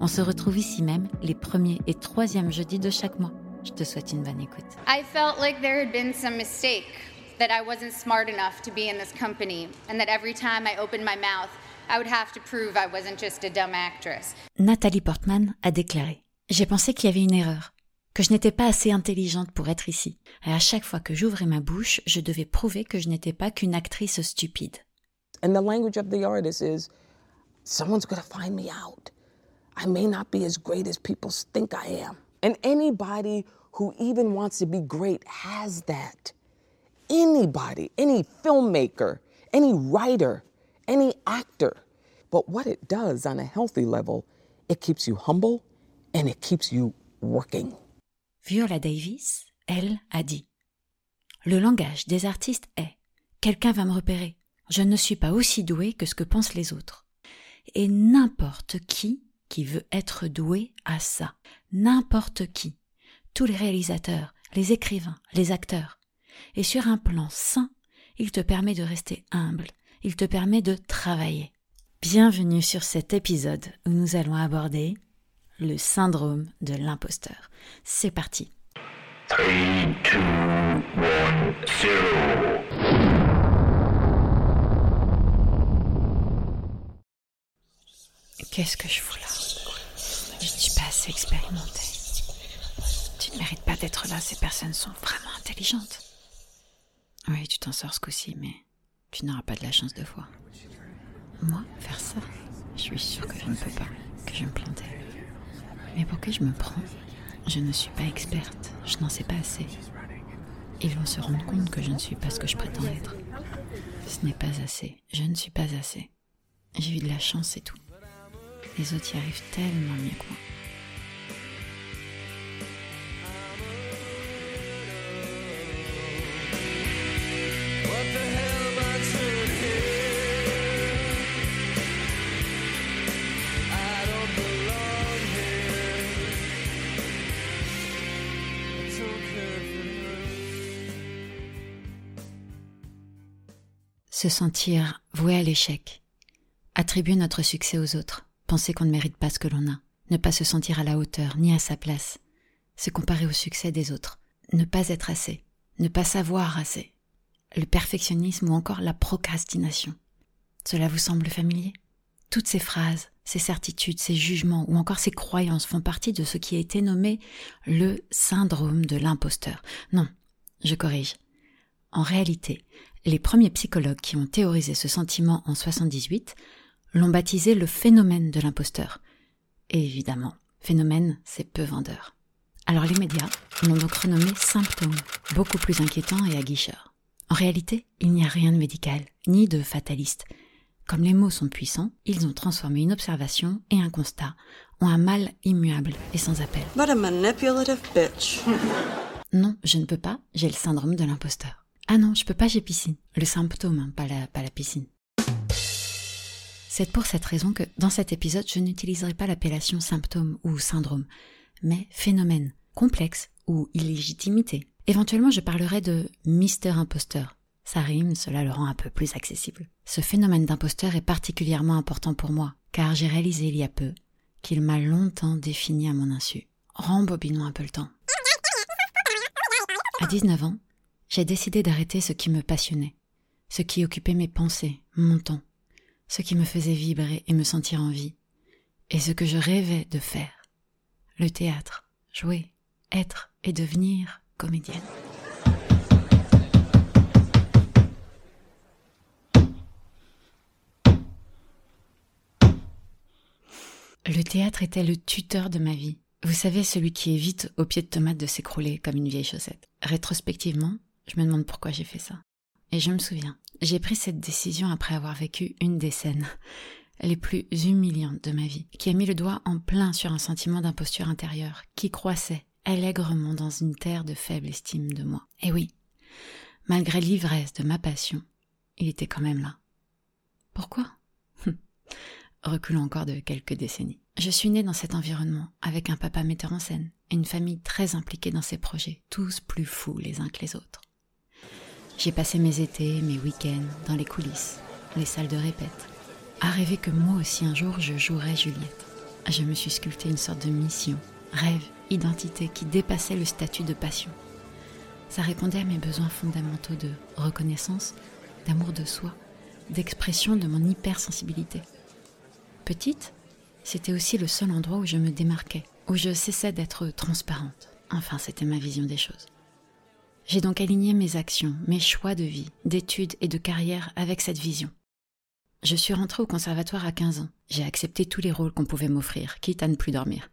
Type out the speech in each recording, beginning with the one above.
On se retrouve ici même les premiers et troisièmes jeudis de chaque mois. Je te souhaite une bonne écoute. I felt like there had been some mistake, that I wasn't smart enough to be in this company, and that every time I opened my mouth, I would have to prove I wasn't just a dumb actress. Nathalie Portman a déclaré J'ai pensé qu'il y avait une erreur, que je n'étais pas assez intelligente pour être ici. Et à chaque fois que j'ouvrais ma bouche, je devais prouver que je n'étais pas qu'une actrice stupide. And the language of the artist is someone's going to find me out. I may not be as great as people think I am. And anybody who even wants to be great has that. Anybody, any filmmaker, any writer, any actor. But what it does on a healthy level, it keeps you humble and it keeps you working. Viola Davis, elle, a dit Le langage des artistes est Quelqu'un va me repérer. Je ne suis pas aussi doué que ce que pensent les autres. Et n'importe qui qui veut être doué à ça. N'importe qui. Tous les réalisateurs, les écrivains, les acteurs. Et sur un plan sain, il te permet de rester humble, il te permet de travailler. Bienvenue sur cet épisode où nous allons aborder le syndrome de l'imposteur. C'est parti. Qu'est-ce que je fous là? Je ne suis pas assez expérimentée. Tu ne mérites pas d'être là, ces personnes sont vraiment intelligentes. Oui, tu t'en sors ce coup-ci, mais tu n'auras pas de la chance de voir. Moi, faire ça, je suis sûre que je ne peux pas, que je me planter. Mais pour que je me prends Je ne suis pas experte, je n'en sais pas assez. Ils vont se rendre compte que je ne suis pas ce que je prétends être. Ce n'est pas assez, je ne suis pas assez. J'ai eu de la chance, c'est tout. Les autres y arrivent tellement mieux que moi. Se sentir voué à l'échec. Attribuer notre succès aux autres. Penser qu'on ne mérite pas ce que l'on a. Ne pas se sentir à la hauteur, ni à sa place. Se comparer au succès des autres. Ne pas être assez. Ne pas savoir assez. Le perfectionnisme ou encore la procrastination. Cela vous semble familier? Toutes ces phrases, ces certitudes, ces jugements ou encore ces croyances font partie de ce qui a été nommé le syndrome de l'imposteur. Non, je corrige. En réalité, les premiers psychologues qui ont théorisé ce sentiment en 78 l'ont baptisé le phénomène de l'imposteur. Et évidemment, phénomène, c'est peu vendeur. Alors les médias l'ont donc renommé symptôme, beaucoup plus inquiétant et aguicheur. En réalité, il n'y a rien de médical, ni de fataliste. Comme les mots sont puissants, ils ont transformé une observation et un constat en un mal immuable et sans appel. What a manipulative bitch. Non, je ne peux pas, j'ai le syndrome de l'imposteur. Ah non, je peux pas, j'ai piscine. Le symptôme, hein, pas, la, pas la piscine. C'est pour cette raison que dans cet épisode, je n'utiliserai pas l'appellation symptôme ou syndrome, mais phénomène, complexe ou illégitimité. Éventuellement, je parlerai de Mister Imposteur. Ça rime, cela le rend un peu plus accessible. Ce phénomène d'imposteur est particulièrement important pour moi, car j'ai réalisé il y a peu qu'il m'a longtemps défini à mon insu. Rembobinons un peu le temps. À 19 ans, j'ai décidé d'arrêter ce qui me passionnait, ce qui occupait mes pensées, mon temps, ce qui me faisait vibrer et me sentir en vie, et ce que je rêvais de faire. Le théâtre, jouer, être et devenir comédienne. Le théâtre était le tuteur de ma vie. Vous savez, celui qui évite au pied de tomate de s'écrouler comme une vieille chaussette. Rétrospectivement, je me demande pourquoi j'ai fait ça. Et je me souviens, j'ai pris cette décision après avoir vécu une des scènes les plus humiliantes de ma vie, qui a mis le doigt en plein sur un sentiment d'imposture intérieure, qui croissait allègrement dans une terre de faible estime de moi. Et oui, malgré l'ivresse de ma passion, il était quand même là. Pourquoi? Reculons encore de quelques décennies. Je suis née dans cet environnement, avec un papa metteur en scène, et une famille très impliquée dans ses projets, tous plus fous les uns que les autres. J'ai passé mes étés, mes week-ends, dans les coulisses, les salles de répète, à rêver que moi aussi un jour je jouerais Juliette. Je me suis sculpté une sorte de mission, rêve, identité qui dépassait le statut de passion. Ça répondait à mes besoins fondamentaux de reconnaissance, d'amour de soi, d'expression de mon hypersensibilité. Petite, c'était aussi le seul endroit où je me démarquais, où je cessais d'être transparente. Enfin, c'était ma vision des choses. J'ai donc aligné mes actions, mes choix de vie, d'études et de carrière avec cette vision. Je suis rentrée au conservatoire à 15 ans. J'ai accepté tous les rôles qu'on pouvait m'offrir, quitte à ne plus dormir.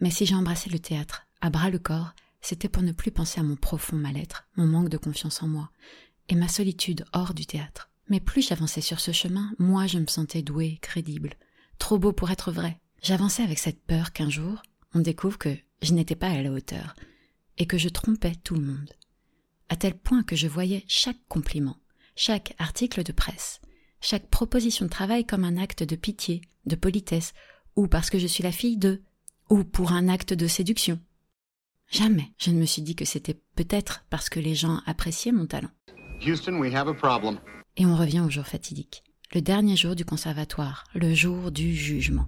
Mais si j'ai embrassé le théâtre, à bras le corps, c'était pour ne plus penser à mon profond mal-être, mon manque de confiance en moi, et ma solitude hors du théâtre. Mais plus j'avançais sur ce chemin, moi je me sentais douée, crédible, trop beau pour être vrai. J'avançais avec cette peur qu'un jour, on découvre que je n'étais pas à la hauteur, et que je trompais tout le monde. À tel point que je voyais chaque compliment, chaque article de presse, chaque proposition de travail comme un acte de pitié, de politesse, ou parce que je suis la fille de, ou pour un acte de séduction. Jamais je ne me suis dit que c'était peut-être parce que les gens appréciaient mon talent. Houston, we have a problem. Et on revient au jour fatidique, le dernier jour du conservatoire, le jour du jugement.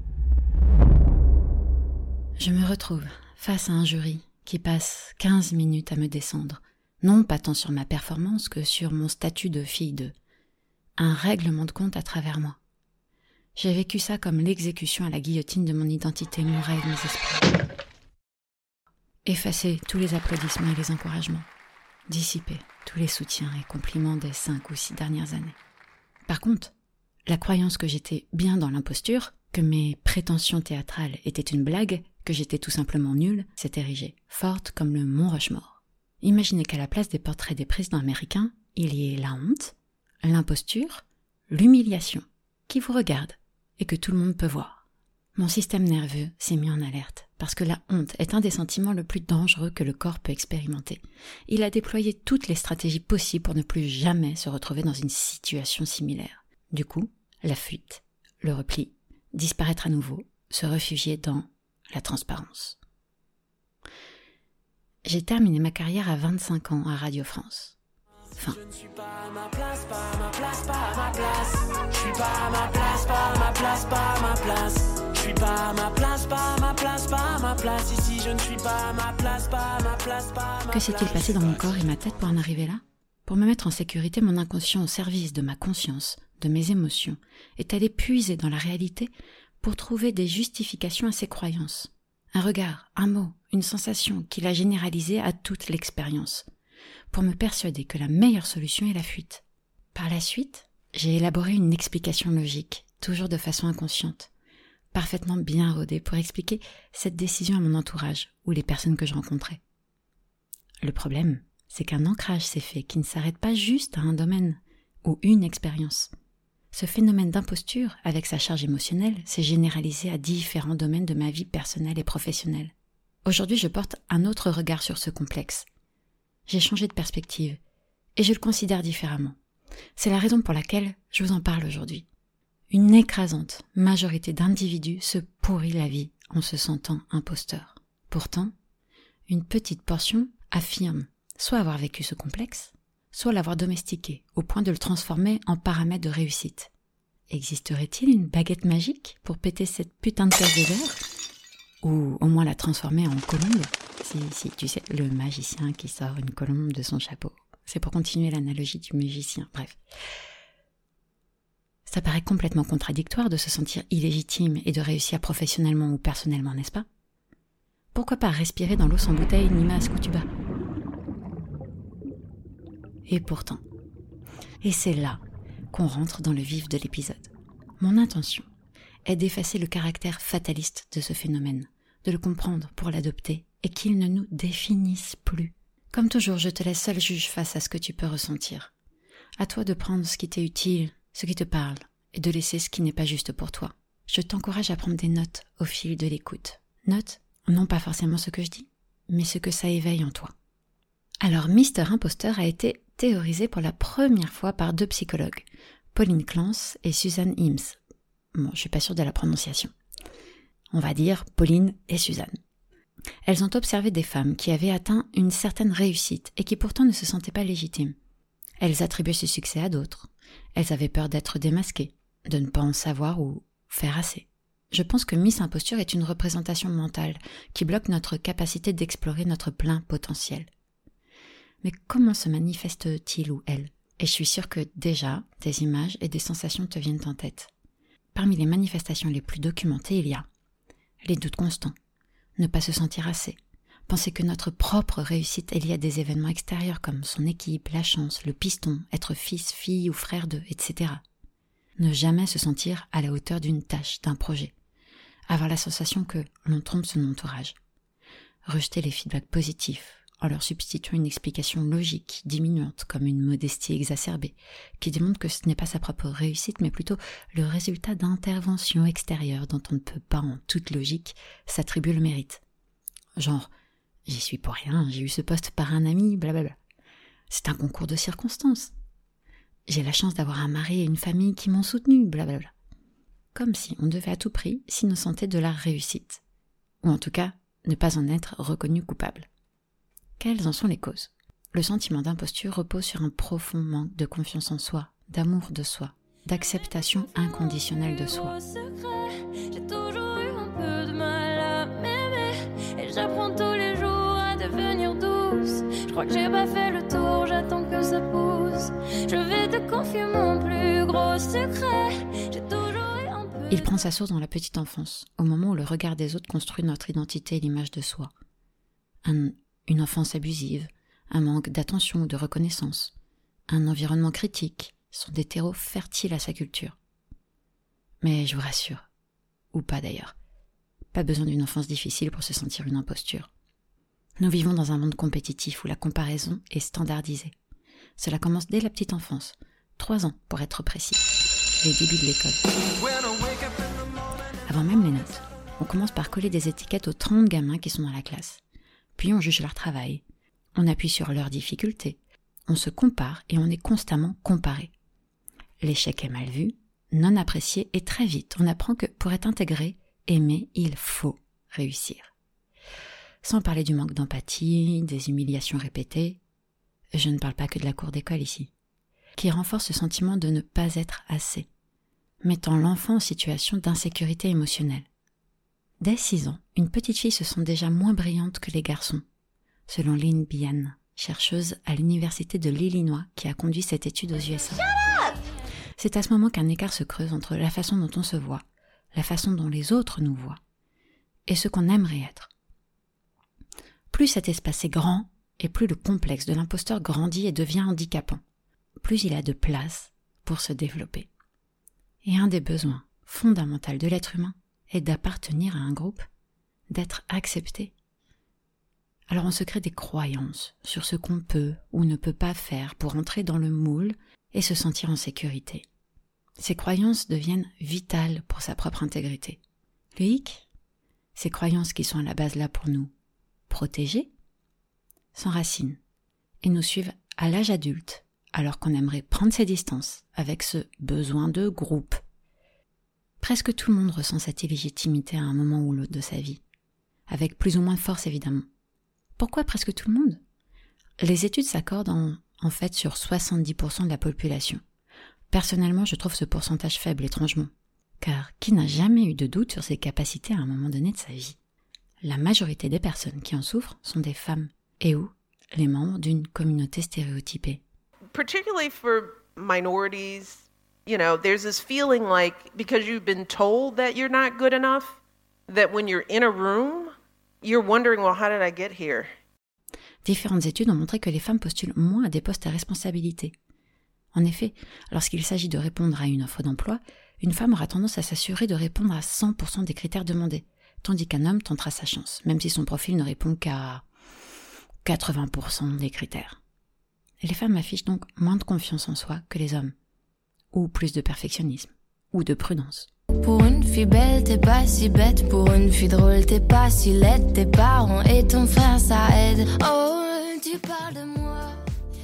Je me retrouve face à un jury qui passe 15 minutes à me descendre, non pas tant sur ma performance que sur mon statut de fille de un règlement de compte à travers moi. J'ai vécu ça comme l'exécution à la guillotine de mon identité, mon rêve, mes espoirs. Effacer tous les applaudissements et les encouragements. Dissiper tous les soutiens et compliments des cinq ou six dernières années. Par contre, la croyance que j'étais bien dans l'imposture, que mes prétentions théâtrales étaient une blague, que j'étais tout simplement nulle, s'est érigée, forte comme le mont Rushmore. Imaginez qu'à la place des portraits des présidents américains, il y ait la honte, l'imposture, l'humiliation, qui vous regarde et que tout le monde peut voir. Mon système nerveux s'est mis en alerte, parce que la honte est un des sentiments le plus dangereux que le corps peut expérimenter. Il a déployé toutes les stratégies possibles pour ne plus jamais se retrouver dans une situation similaire. Du coup, la fuite, le repli, disparaître à nouveau, se réfugier dans la transparence. J'ai terminé ma carrière à 25 ans à Radio France. Fin. Je ne suis pas à ma place, pas à ma place, pas à ma place. Je suis pas à ma place, pas à ma place, pas à ma place. Je suis pas à ma place, pas à ma place, pas à ma place. Ici, je ne suis pas à ma place, pas à ma place, pas à ma Que s'est-il passé dans mon corps et ma tête pour en arriver là Pour me mettre en sécurité, mon inconscient au service de ma conscience, de mes émotions, est allé puiser dans la réalité pour trouver des justifications à ses croyances. Un regard, un mot, une sensation qu'il a généralisé à toute l'expérience pour me persuader que la meilleure solution est la fuite. Par la suite, j'ai élaboré une explication logique, toujours de façon inconsciente, parfaitement bien rodée pour expliquer cette décision à mon entourage ou les personnes que je rencontrais. Le problème, c'est qu'un ancrage s'est fait qui ne s'arrête pas juste à un domaine ou une expérience. Ce phénomène d'imposture, avec sa charge émotionnelle, s'est généralisé à différents domaines de ma vie personnelle et professionnelle. Aujourd'hui, je porte un autre regard sur ce complexe, j'ai changé de perspective et je le considère différemment. C'est la raison pour laquelle je vous en parle aujourd'hui. Une écrasante majorité d'individus se pourrit la vie en se sentant imposteur. Pourtant, une petite portion affirme soit avoir vécu ce complexe, soit l'avoir domestiqué au point de le transformer en paramètre de réussite. Existerait-il une baguette magique pour péter cette putain de terre de verre? Ou au moins la transformer en colombe si, si, tu sais, le magicien qui sort une colombe de son chapeau. C'est pour continuer l'analogie du magicien. Bref. Ça paraît complètement contradictoire de se sentir illégitime et de réussir professionnellement ou personnellement, n'est-ce pas? Pourquoi pas respirer dans l'eau sans bouteille ni masque où tu bas Et pourtant. Et c'est là qu'on rentre dans le vif de l'épisode. Mon intention est d'effacer le caractère fataliste de ce phénomène, de le comprendre pour l'adopter et qu'ils ne nous définissent plus. Comme toujours, je te laisse seul juge face à ce que tu peux ressentir. À toi de prendre ce qui t'est utile, ce qui te parle, et de laisser ce qui n'est pas juste pour toi. Je t'encourage à prendre des notes au fil de l'écoute. Notes, non pas forcément ce que je dis, mais ce que ça éveille en toi. Alors, Mister Imposteur a été théorisé pour la première fois par deux psychologues, Pauline Clance et Suzanne Hims. Bon, je suis pas sûre de la prononciation. On va dire Pauline et Suzanne. Elles ont observé des femmes qui avaient atteint une certaine réussite et qui pourtant ne se sentaient pas légitimes. Elles attribuaient ce succès à d'autres. Elles avaient peur d'être démasquées, de ne pas en savoir ou faire assez. Je pense que Miss Imposture est une représentation mentale qui bloque notre capacité d'explorer notre plein potentiel. Mais comment se manifeste-t-il ou elle? Et je suis sûre que déjà, des images et des sensations te viennent en tête. Parmi les manifestations les plus documentées, il y a les doutes constants, ne pas se sentir assez, penser que notre propre réussite est liée à des événements extérieurs comme son équipe, la chance, le piston, être fils, fille ou frère d'eux, etc. Ne jamais se sentir à la hauteur d'une tâche, d'un projet. Avoir la sensation que l'on trompe son entourage. Rejeter les feedbacks positifs, en leur substituant une explication logique, diminuante, comme une modestie exacerbée, qui démontre que ce n'est pas sa propre réussite, mais plutôt le résultat d'interventions extérieures dont on ne peut pas, en toute logique, s'attribuer le mérite. Genre, j'y suis pour rien, j'ai eu ce poste par un ami, blablabla. C'est un concours de circonstances. J'ai la chance d'avoir un mari et une famille qui m'ont soutenu, blablabla. Comme si on devait à tout prix s'innocenter de la réussite. Ou en tout cas, ne pas en être reconnu coupable. Quelles en sont les causes? Le sentiment d'imposture repose sur un profond manque de confiance en soi, d'amour de soi, d'acceptation inconditionnelle de soi. J'ai toujours eu un peu de mal à m'aimer et j'apprends tous les jours à devenir douce. Je crois que j'ai pas fait le tour, j'attends que ça pousse. Je vais te confier mon plus gros secret. J'ai toujours eu un peu. Il prend sa source dans la petite enfance, au moment où le regard des autres construit notre identité et l'image de soi. Un une enfance abusive, un manque d'attention ou de reconnaissance, un environnement critique sont des terreaux fertiles à sa culture. Mais je vous rassure, ou pas d'ailleurs, pas besoin d'une enfance difficile pour se sentir une imposture. Nous vivons dans un monde compétitif où la comparaison est standardisée. Cela commence dès la petite enfance, trois ans pour être précis, les débuts de l'école. Avant même les notes, on commence par coller des étiquettes aux 30 gamins qui sont dans la classe puis on juge leur travail, on appuie sur leurs difficultés, on se compare et on est constamment comparé. L'échec est mal vu, non apprécié et très vite on apprend que pour être intégré, aimé, il faut réussir. Sans parler du manque d'empathie, des humiliations répétées, je ne parle pas que de la cour d'école ici, qui renforce ce sentiment de ne pas être assez, mettant l'enfant en situation d'insécurité émotionnelle. Dès 6 ans, une petite fille se sent déjà moins brillante que les garçons, selon Lynn Bian, chercheuse à l'université de l'Illinois qui a conduit cette étude aux USA. C'est à ce moment qu'un écart se creuse entre la façon dont on se voit, la façon dont les autres nous voient, et ce qu'on aimerait être. Plus cet espace est grand, et plus le complexe de l'imposteur grandit et devient handicapant, plus il a de place pour se développer. Et un des besoins fondamentaux de l'être humain, est d'appartenir à un groupe, d'être accepté. Alors on se crée des croyances sur ce qu'on peut ou ne peut pas faire pour entrer dans le moule et se sentir en sécurité. Ces croyances deviennent vitales pour sa propre intégrité. Le hic, ces croyances qui sont à la base là pour nous protéger, s'enracinent et nous suivent à l'âge adulte alors qu'on aimerait prendre ses distances avec ce besoin de groupe Presque tout le monde ressent cette illégitimité à un moment ou l'autre de sa vie, avec plus ou moins de force évidemment. Pourquoi presque tout le monde? Les études s'accordent en, fait sur 70% de la population. Personnellement, je trouve ce pourcentage faible étrangement, car qui n'a jamais eu de doute sur ses capacités à un moment donné de sa vie? La majorité des personnes qui en souffrent sont des femmes, et ou les membres d'une communauté stéréotypée. particularly for minorities, you know, there's this feeling like because you've been told that you're not good enough, that when you're in a room, you're wondering, well, how did I get here? Différentes études ont montré que les femmes postulent moins à des postes à responsabilité. En effet, lorsqu'il s'agit de répondre à une offre d'emploi, une femme aura tendance à s'assurer de répondre à 100% des critères demandés, tandis qu'un homme tentera sa chance, même si son profil ne répond qu'à 80% des critères. Les femmes affichent donc moins de confiance en soi que les hommes, ou plus de perfectionnisme, ou de prudence. Pour une fille belle, t'es pas si bête. Pour une fille drôle, t'es pas si laide. Tes parents et ton frère, ça aide. Oh, tu parles de moi.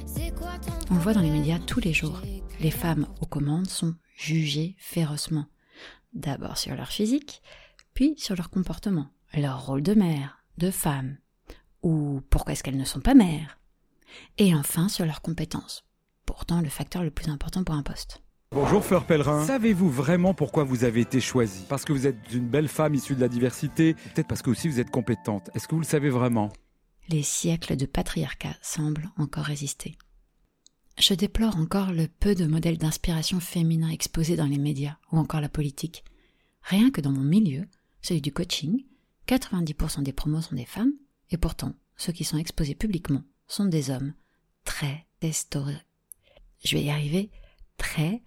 C'est quoi ton On le voit dans les médias tous les jours. Les femmes aux commandes sont jugées férocement. D'abord sur leur physique, puis sur leur comportement, leur rôle de mère, de femme, ou pourquoi est-ce qu'elles ne sont pas mères, et enfin sur leurs compétences. Pourtant le facteur le plus important pour un poste. Bonjour Fleur Pellerin. Savez-vous vraiment pourquoi vous avez été choisie? Parce que vous êtes une belle femme issue de la diversité, peut-être parce que aussi vous êtes compétente. Est-ce que vous le savez vraiment? Les siècles de patriarcat semblent encore résister. Je déplore encore le peu de modèles d'inspiration féminin exposés dans les médias ou encore la politique. Rien que dans mon milieu, celui du coaching, 90% des promos sont des femmes, et pourtant, ceux qui sont exposés publiquement sont des hommes très testostéronés. Je vais y arriver, très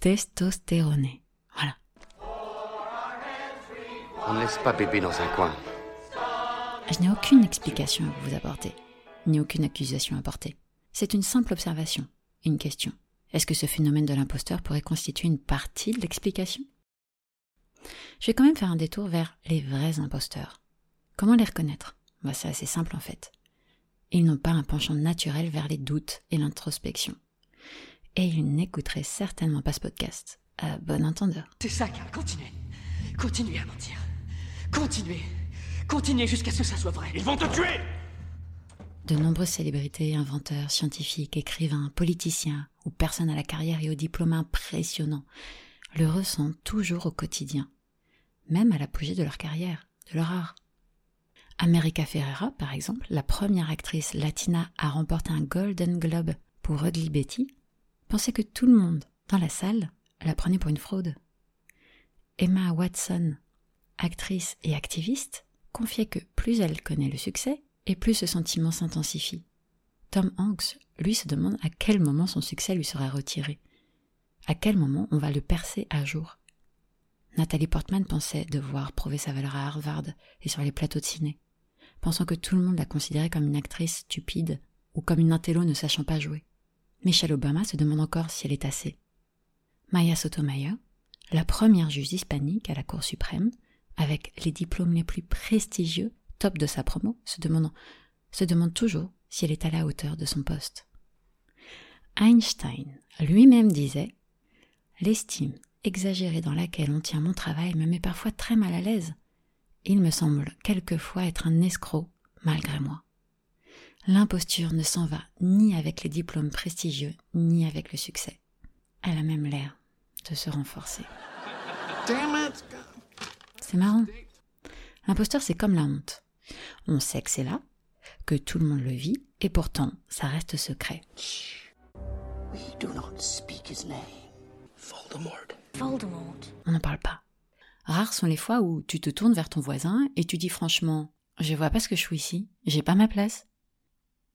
testostéronés. Voilà. On ne laisse pas bébé dans un coin. Je n'ai aucune explication à vous apporter, ni aucune accusation à porter. C'est une simple observation, une question. Est-ce que ce phénomène de l'imposteur pourrait constituer une partie de l'explication? Je vais quand même faire un détour vers les vrais imposteurs. Comment les reconnaître? Bah, C'est assez simple en fait. Ils n'ont pas un penchant naturel vers les doutes et l'introspection. Et ils n'écouteraient certainement pas ce podcast, à bon entendeur. C'est ça, Karl, continuez. Continuez à mentir. Continuez. Continuez jusqu'à ce que ça soit vrai. Ils vont te tuer De nombreuses célébrités, inventeurs, scientifiques, écrivains, politiciens ou personnes à la carrière et au diplôme impressionnant le ressentent toujours au quotidien, même à l'apogée de leur carrière, de leur art. America Ferrera, par exemple, la première actrice latina à remporter un Golden Globe pour Ugly Betty, pensait que tout le monde dans la salle la prenait pour une fraude. Emma Watson, actrice et activiste, confiait que plus elle connaît le succès, et plus ce sentiment s'intensifie. Tom Hanks, lui, se demande à quel moment son succès lui sera retiré. À quel moment on va le percer à jour? Nathalie Portman pensait devoir prouver sa valeur à Harvard et sur les plateaux de ciné, pensant que tout le monde la considérait comme une actrice stupide ou comme une intello ne sachant pas jouer. Michelle Obama se demande encore si elle est assez. Maya Sotomayor, la première juge hispanique à la Cour suprême, avec les diplômes les plus prestigieux, top de sa promo, se, se demande toujours si elle est à la hauteur de son poste. Einstein lui-même disait L'estime exagérée dans laquelle on tient mon travail me met parfois très mal à l'aise. Il me semble quelquefois être un escroc malgré moi. L'imposture ne s'en va ni avec les diplômes prestigieux, ni avec le succès. Elle a même l'air de se renforcer. C'est marrant. L'imposteur, c'est comme la honte. On sait que c'est là, que tout le monde le vit, et pourtant, ça reste secret. On n'en parle pas. Rares sont les fois où tu te tournes vers ton voisin et tu dis franchement Je vois pas ce que je fous ici, j'ai pas ma place.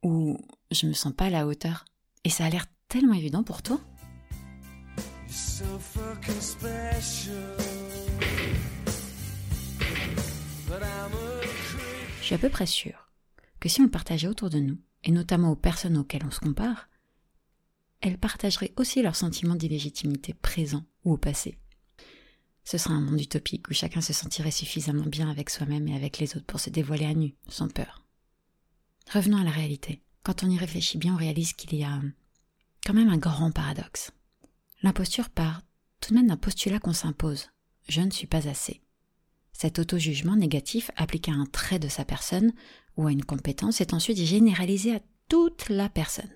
Ou je me sens pas à la hauteur. Et ça a l'air tellement évident pour toi. Je suis à peu près sûre que si on le partageait autour de nous, et notamment aux personnes auxquelles on se compare, elles partageraient aussi leurs sentiments d'illégitimité présent ou au passé. Ce serait un monde utopique où chacun se sentirait suffisamment bien avec soi-même et avec les autres pour se dévoiler à nu, sans peur. Revenons à la réalité. Quand on y réfléchit bien, on réalise qu'il y a quand même un grand paradoxe. L'imposture part tout de même d'un postulat qu'on s'impose. Je ne suis pas assez. Cet auto-jugement négatif appliqué à un trait de sa personne ou à une compétence est ensuite généralisé à toute la personne.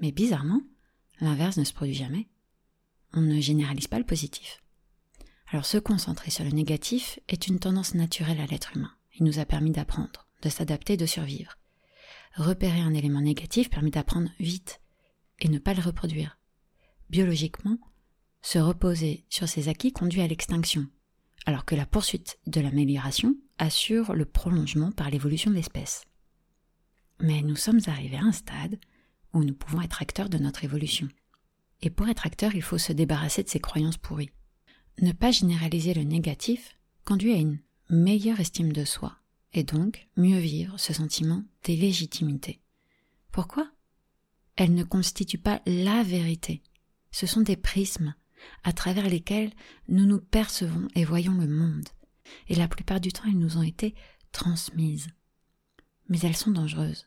Mais bizarrement, l'inverse ne se produit jamais. On ne généralise pas le positif. Alors se concentrer sur le négatif est une tendance naturelle à l'être humain. Il nous a permis d'apprendre, de s'adapter, de survivre. Repérer un élément négatif permet d'apprendre vite et ne pas le reproduire. Biologiquement, se reposer sur ses acquis conduit à l'extinction, alors que la poursuite de l'amélioration assure le prolongement par l'évolution de l'espèce. Mais nous sommes arrivés à un stade où nous pouvons être acteurs de notre évolution. Et pour être acteur, il faut se débarrasser de ces croyances pourries. Ne pas généraliser le négatif conduit à une meilleure estime de soi, et donc mieux vivre ce sentiment d'illégitimité. Pourquoi? Elle ne constitue pas la vérité. Ce sont des prismes, à travers lesquelles nous nous percevons et voyons le monde. Et la plupart du temps, elles nous ont été transmises. Mais elles sont dangereuses,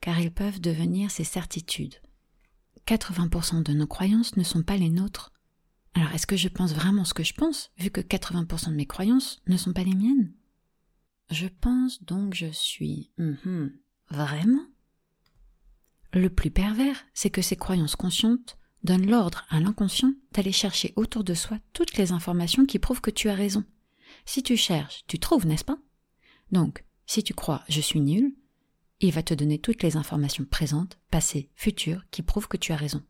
car elles peuvent devenir ces certitudes. 80% de nos croyances ne sont pas les nôtres. Alors est-ce que je pense vraiment ce que je pense, vu que 80% de mes croyances ne sont pas les miennes? Je pense donc je suis. Mhm. Vraiment? Le plus pervers, c'est que ces croyances conscientes donnent l'ordre à l'inconscient d'aller chercher autour de soi toutes les informations qui prouvent que tu as raison. Si tu cherches, tu trouves, n'est-ce pas? Donc, si tu crois je suis nul, il va te donner toutes les informations présentes, passées, futures qui prouvent que tu as raison,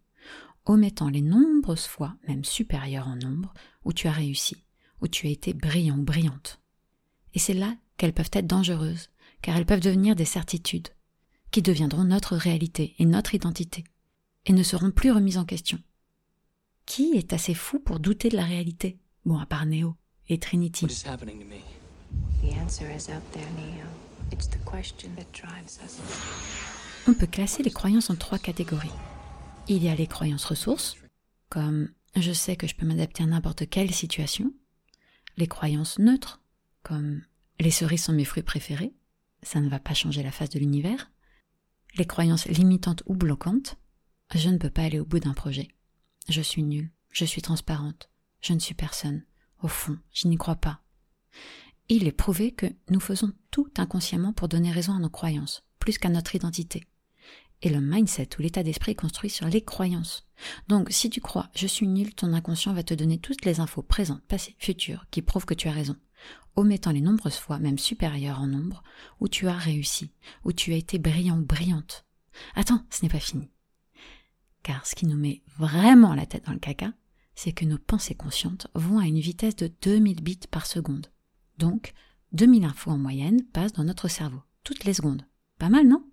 omettant les nombreuses fois, même supérieures en nombre, où tu as réussi, où tu as été brillant brillante. Et c'est là qu'elles peuvent être dangereuses, car elles peuvent devenir des certitudes, qui deviendront notre réalité et notre identité, et ne seront plus remises en question. Qui est assez fou pour douter de la réalité? Bon, à part Neo et Trinity. On peut classer les croyances en trois catégories. Il y a les croyances ressources, comme je sais que je peux m'adapter à n'importe quelle situation. Les croyances neutres, comme les cerises sont mes fruits préférés, ça ne va pas changer la face de l'univers. Les croyances limitantes ou bloquantes, je ne peux pas aller au bout d'un projet. Je suis nulle, je suis transparente, je ne suis personne. Au fond, je n'y crois pas. Il est prouvé que nous faisons tout inconsciemment pour donner raison à nos croyances, plus qu'à notre identité. Et le mindset ou l'état d'esprit est construit sur les croyances. Donc, si tu crois je suis nul, ton inconscient va te donner toutes les infos présentes, passées, futures, qui prouvent que tu as raison, omettant les nombreuses fois, même supérieures en nombre, où tu as réussi, où tu as été brillant brillante. Attends, ce n'est pas fini. Car ce qui nous met vraiment la tête dans le caca, c'est que nos pensées conscientes vont à une vitesse de 2000 bits par seconde. Donc, 2000 infos en moyenne passent dans notre cerveau, toutes les secondes. Pas mal, non?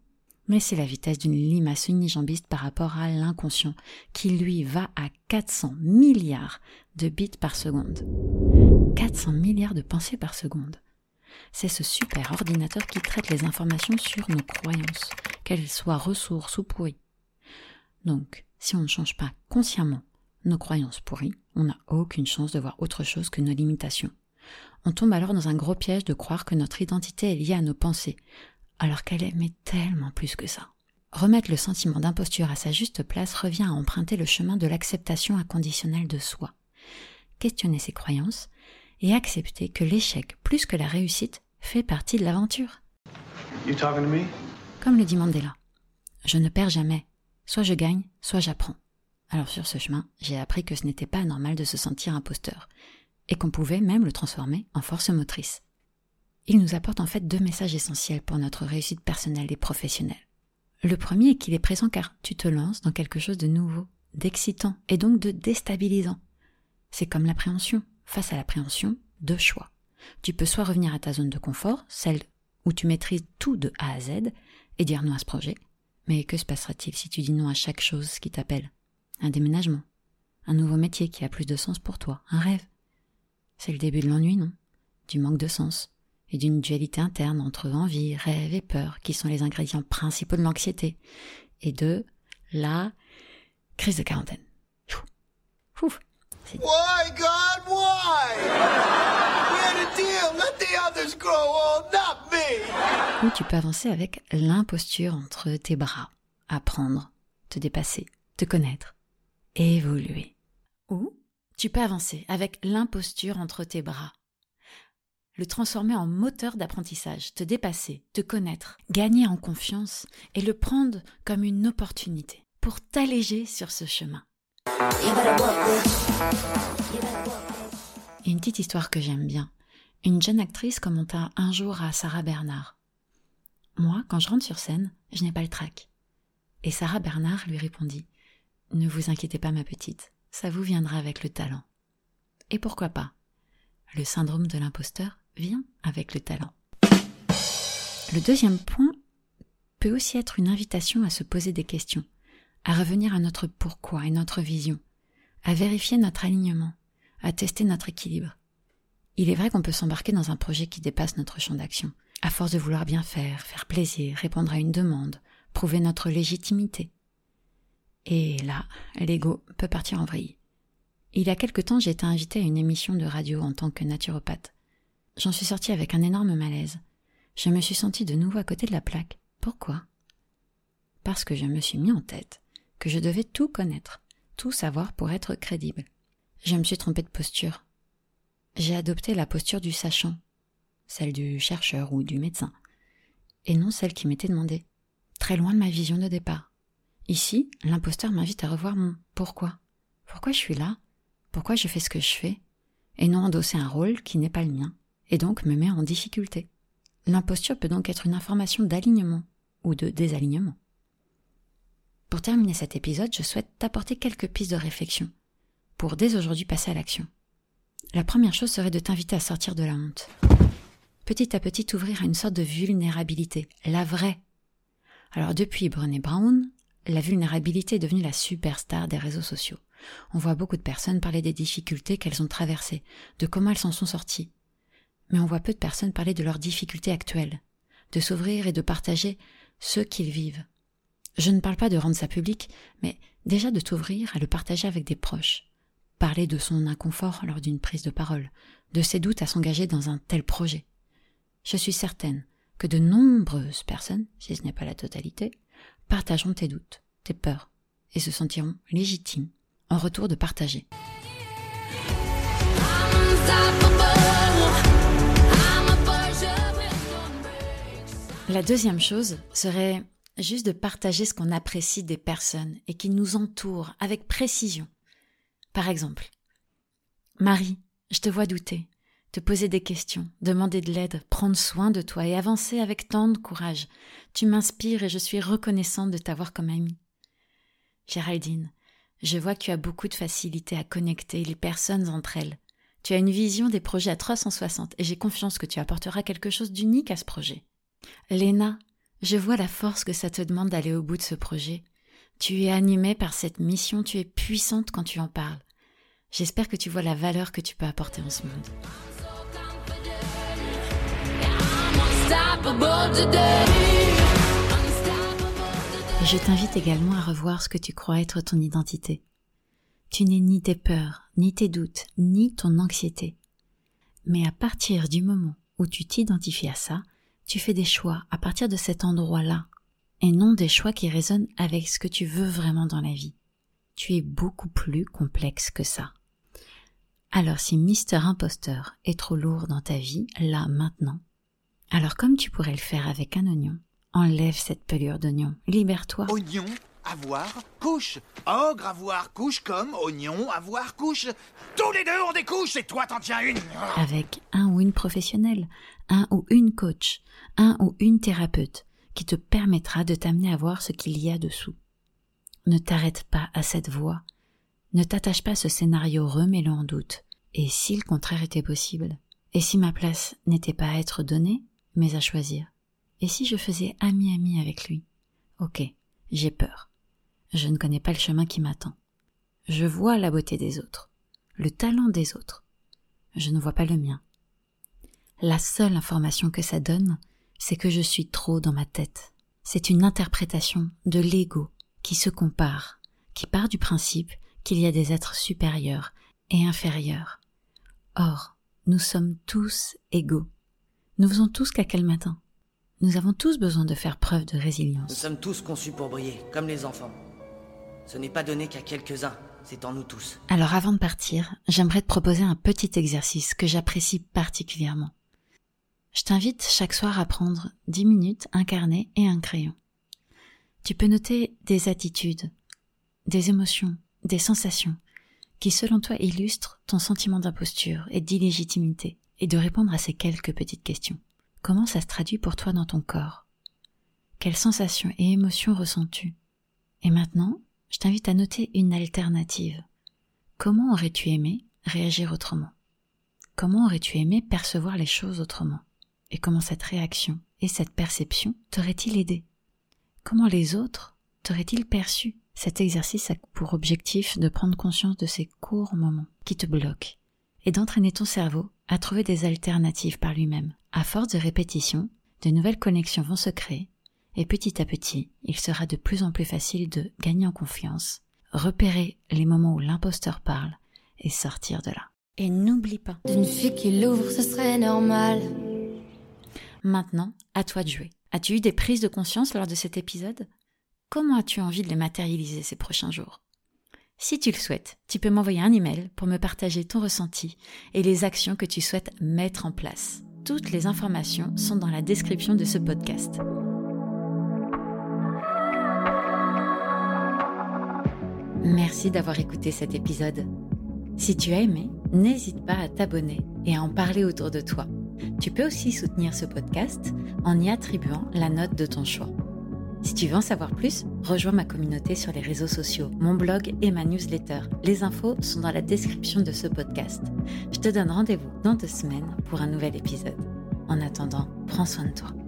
Mais c'est la vitesse d'une limace unijambiste par rapport à l'inconscient, qui lui va à 400 milliards de bits par seconde. 400 milliards de pensées par seconde. C'est ce super ordinateur qui traite les informations sur nos croyances, qu'elles soient ressources ou pourries. Donc, si on ne change pas consciemment nos croyances pourries, on n'a aucune chance de voir autre chose que nos limitations. On tombe alors dans un gros piège de croire que notre identité est liée à nos pensées, alors qu'elle est tellement plus que ça. Remettre le sentiment d'imposture à sa juste place revient à emprunter le chemin de l'acceptation inconditionnelle de soi. Questionner ses croyances et accepter que l'échec, plus que la réussite, fait partie de l'aventure. Comme le dit Mandela. Je ne perds jamais. Soit je gagne, soit j'apprends. Alors sur ce chemin, j'ai appris que ce n'était pas normal de se sentir imposteur, et qu'on pouvait même le transformer en force motrice. Il nous apporte en fait deux messages essentiels pour notre réussite personnelle et professionnelle. Le premier est qu'il est présent car tu te lances dans quelque chose de nouveau, d'excitant et donc de déstabilisant. C'est comme l'appréhension. Face à l'appréhension, deux choix. Tu peux soit revenir à ta zone de confort, celle où tu maîtrises tout de A à Z, et dire non à ce projet. Mais que se passera-t-il si tu dis non à chaque chose qui t'appelle? Un déménagement, un nouveau métier qui a plus de sens pour toi, un rêve. C'est le début de l'ennui, non? Du manque de sens, et d'une dualité interne entre envie, rêve et peur, qui sont les ingrédients principaux de l'anxiété, et de la crise de quarantaine. Why, God, why? deal? Let the others grow not me. Ou tu peux avancer avec l'imposture entre tes bras, apprendre, te dépasser, te connaître, évoluer. Ou tu peux avancer avec l'imposture entre tes bras. Le transformer en moteur d'apprentissage, te dépasser, te connaître, gagner en confiance et le prendre comme une opportunité pour t'alléger sur ce chemin. Une petite histoire que j'aime bien. Une jeune actrice commenta un jour à Sarah Bernard. Moi, quand je rentre sur scène, je n'ai pas le trac. Et Sarah Bernard lui répondit ne vous inquiétez pas, ma petite, ça vous viendra avec le talent. Et pourquoi pas? Le syndrome de l'imposteur vient avec le talent. Le deuxième point peut aussi être une invitation à se poser des questions, à revenir à notre pourquoi et notre vision, à vérifier notre alignement, à tester notre équilibre. Il est vrai qu'on peut s'embarquer dans un projet qui dépasse notre champ d'action, à force de vouloir bien faire, faire plaisir, répondre à une demande, prouver notre légitimité, et là, l'ego peut partir en vrille. Il y a quelque temps, j'ai été invitée à une émission de radio en tant que naturopathe. J'en suis sortie avec un énorme malaise. Je me suis sentie de nouveau à côté de la plaque. Pourquoi? Parce que je me suis mis en tête je devais tout connaître, tout savoir pour être crédible. Je me suis trompée de posture. J'ai adopté la posture du sachant, celle du chercheur ou du médecin, et non celle qui m'était demandée, très loin de ma vision de départ. Ici, l'imposteur m'invite à revoir mon pourquoi. Pourquoi je suis là? Pourquoi je fais ce que je fais? Et non endosser un rôle qui n'est pas le mien, et donc me met en difficulté. L'imposture peut donc être une information d'alignement ou de désalignement. Pour terminer cet épisode, je souhaite t'apporter quelques pistes de réflexion pour dès aujourd'hui passer à l'action. La première chose serait de t'inviter à sortir de la honte. Petit à petit t'ouvrir à une sorte de vulnérabilité, la vraie. Alors depuis Brené Brown, la vulnérabilité est devenue la superstar des réseaux sociaux. On voit beaucoup de personnes parler des difficultés qu'elles ont traversées, de comment elles s'en sont sorties. Mais on voit peu de personnes parler de leurs difficultés actuelles, de s'ouvrir et de partager ce qu'ils vivent. Je ne parle pas de rendre ça public, mais déjà de t'ouvrir à le partager avec des proches. Parler de son inconfort lors d'une prise de parole, de ses doutes à s'engager dans un tel projet. Je suis certaine que de nombreuses personnes, si ce n'est pas la totalité, partageront tes doutes, tes peurs, et se sentiront légitimes en retour de partager. La deuxième chose serait juste de partager ce qu'on apprécie des personnes et qui nous entourent avec précision. Par exemple, Marie, je te vois douter, te poser des questions, demander de l'aide, prendre soin de toi et avancer avec tant de courage. Tu m'inspires et je suis reconnaissante de t'avoir comme amie. Géraldine, je vois que tu as beaucoup de facilité à connecter les personnes entre elles. Tu as une vision des projets à 360 et j'ai confiance que tu apporteras quelque chose d'unique à ce projet. Léna, je vois la force que ça te demande d'aller au bout de ce projet. Tu es animée par cette mission, tu es puissante quand tu en parles. J'espère que tu vois la valeur que tu peux apporter en ce monde. Je t'invite également à revoir ce que tu crois être ton identité. Tu n'es ni tes peurs, ni tes doutes, ni ton anxiété. Mais à partir du moment où tu t'identifies à ça, tu fais des choix à partir de cet endroit-là, et non des choix qui résonnent avec ce que tu veux vraiment dans la vie. Tu es beaucoup plus complexe que ça. Alors si Mister Imposteur est trop lourd dans ta vie, là, maintenant, alors comme tu pourrais le faire avec un oignon, enlève cette pelure d'oignon, libère-toi. Oignon, avoir, couche. Ogre, avoir, couche comme oignon, avoir, couche. Tous les deux ont des couches et toi t'en tiens une. Avec un ou une professionnelle, un ou une coach, un ou une thérapeute qui te permettra de t'amener à voir ce qu'il y a dessous. Ne t'arrête pas à cette voie. Ne t'attache pas à ce scénario remêlant en doute. Et si le contraire était possible? Et si ma place n'était pas à être donnée, mais à choisir? Et si je faisais ami-ami avec lui? Ok, j'ai peur. Je ne connais pas le chemin qui m'attend. Je vois la beauté des autres, le talent des autres. Je ne vois pas le mien. La seule information que ça donne, c'est que je suis trop dans ma tête. C'est une interprétation de l'ego qui se compare, qui part du principe qu'il y a des êtres supérieurs et inférieurs. Or, nous sommes tous égaux. Nous faisons tous caca le matin. Nous avons tous besoin de faire preuve de résilience. Nous sommes tous conçus pour briller, comme les enfants. Ce n'est pas donné qu'à quelques-uns, c'est en nous tous. Alors avant de partir, j'aimerais te proposer un petit exercice que j'apprécie particulièrement. Je t'invite chaque soir à prendre dix minutes, un carnet et un crayon. Tu peux noter des attitudes, des émotions, des sensations qui selon toi illustrent ton sentiment d'imposture et d'illégitimité et de répondre à ces quelques petites questions. Comment ça se traduit pour toi dans ton corps? Quelles sensations et émotions ressens-tu? Et maintenant, je t'invite à noter une alternative. Comment aurais-tu aimé réagir autrement? Comment aurais-tu aimé percevoir les choses autrement? Et comment cette réaction et cette perception t'auraient-ils aidé? Comment les autres t'auraient-ils perçu? Cet exercice a pour objectif de prendre conscience de ces courts moments qui te bloquent et d'entraîner ton cerveau à trouver des alternatives par lui-même. À force de répétition, de nouvelles connexions vont se créer et petit à petit, il sera de plus en plus facile de gagner en confiance, repérer les moments où l'imposteur parle et sortir de là. Et n'oublie pas. D'une fille qui l'ouvre, ce serait normal. Maintenant, à toi de jouer. As-tu eu des prises de conscience lors de cet épisode? Comment as-tu envie de les matérialiser ces prochains jours? Si tu le souhaites, tu peux m'envoyer un email pour me partager ton ressenti et les actions que tu souhaites mettre en place. Toutes les informations sont dans la description de ce podcast. Merci d'avoir écouté cet épisode. Si tu as aimé, n'hésite pas à t'abonner et à en parler autour de toi. Tu peux aussi soutenir ce podcast en y attribuant la note de ton choix. Si tu veux en savoir plus, rejoins ma communauté sur les réseaux sociaux, mon blog et ma newsletter. Les infos sont dans la description de ce podcast. Je te donne rendez-vous dans deux semaines pour un nouvel épisode. En attendant, prends soin de toi.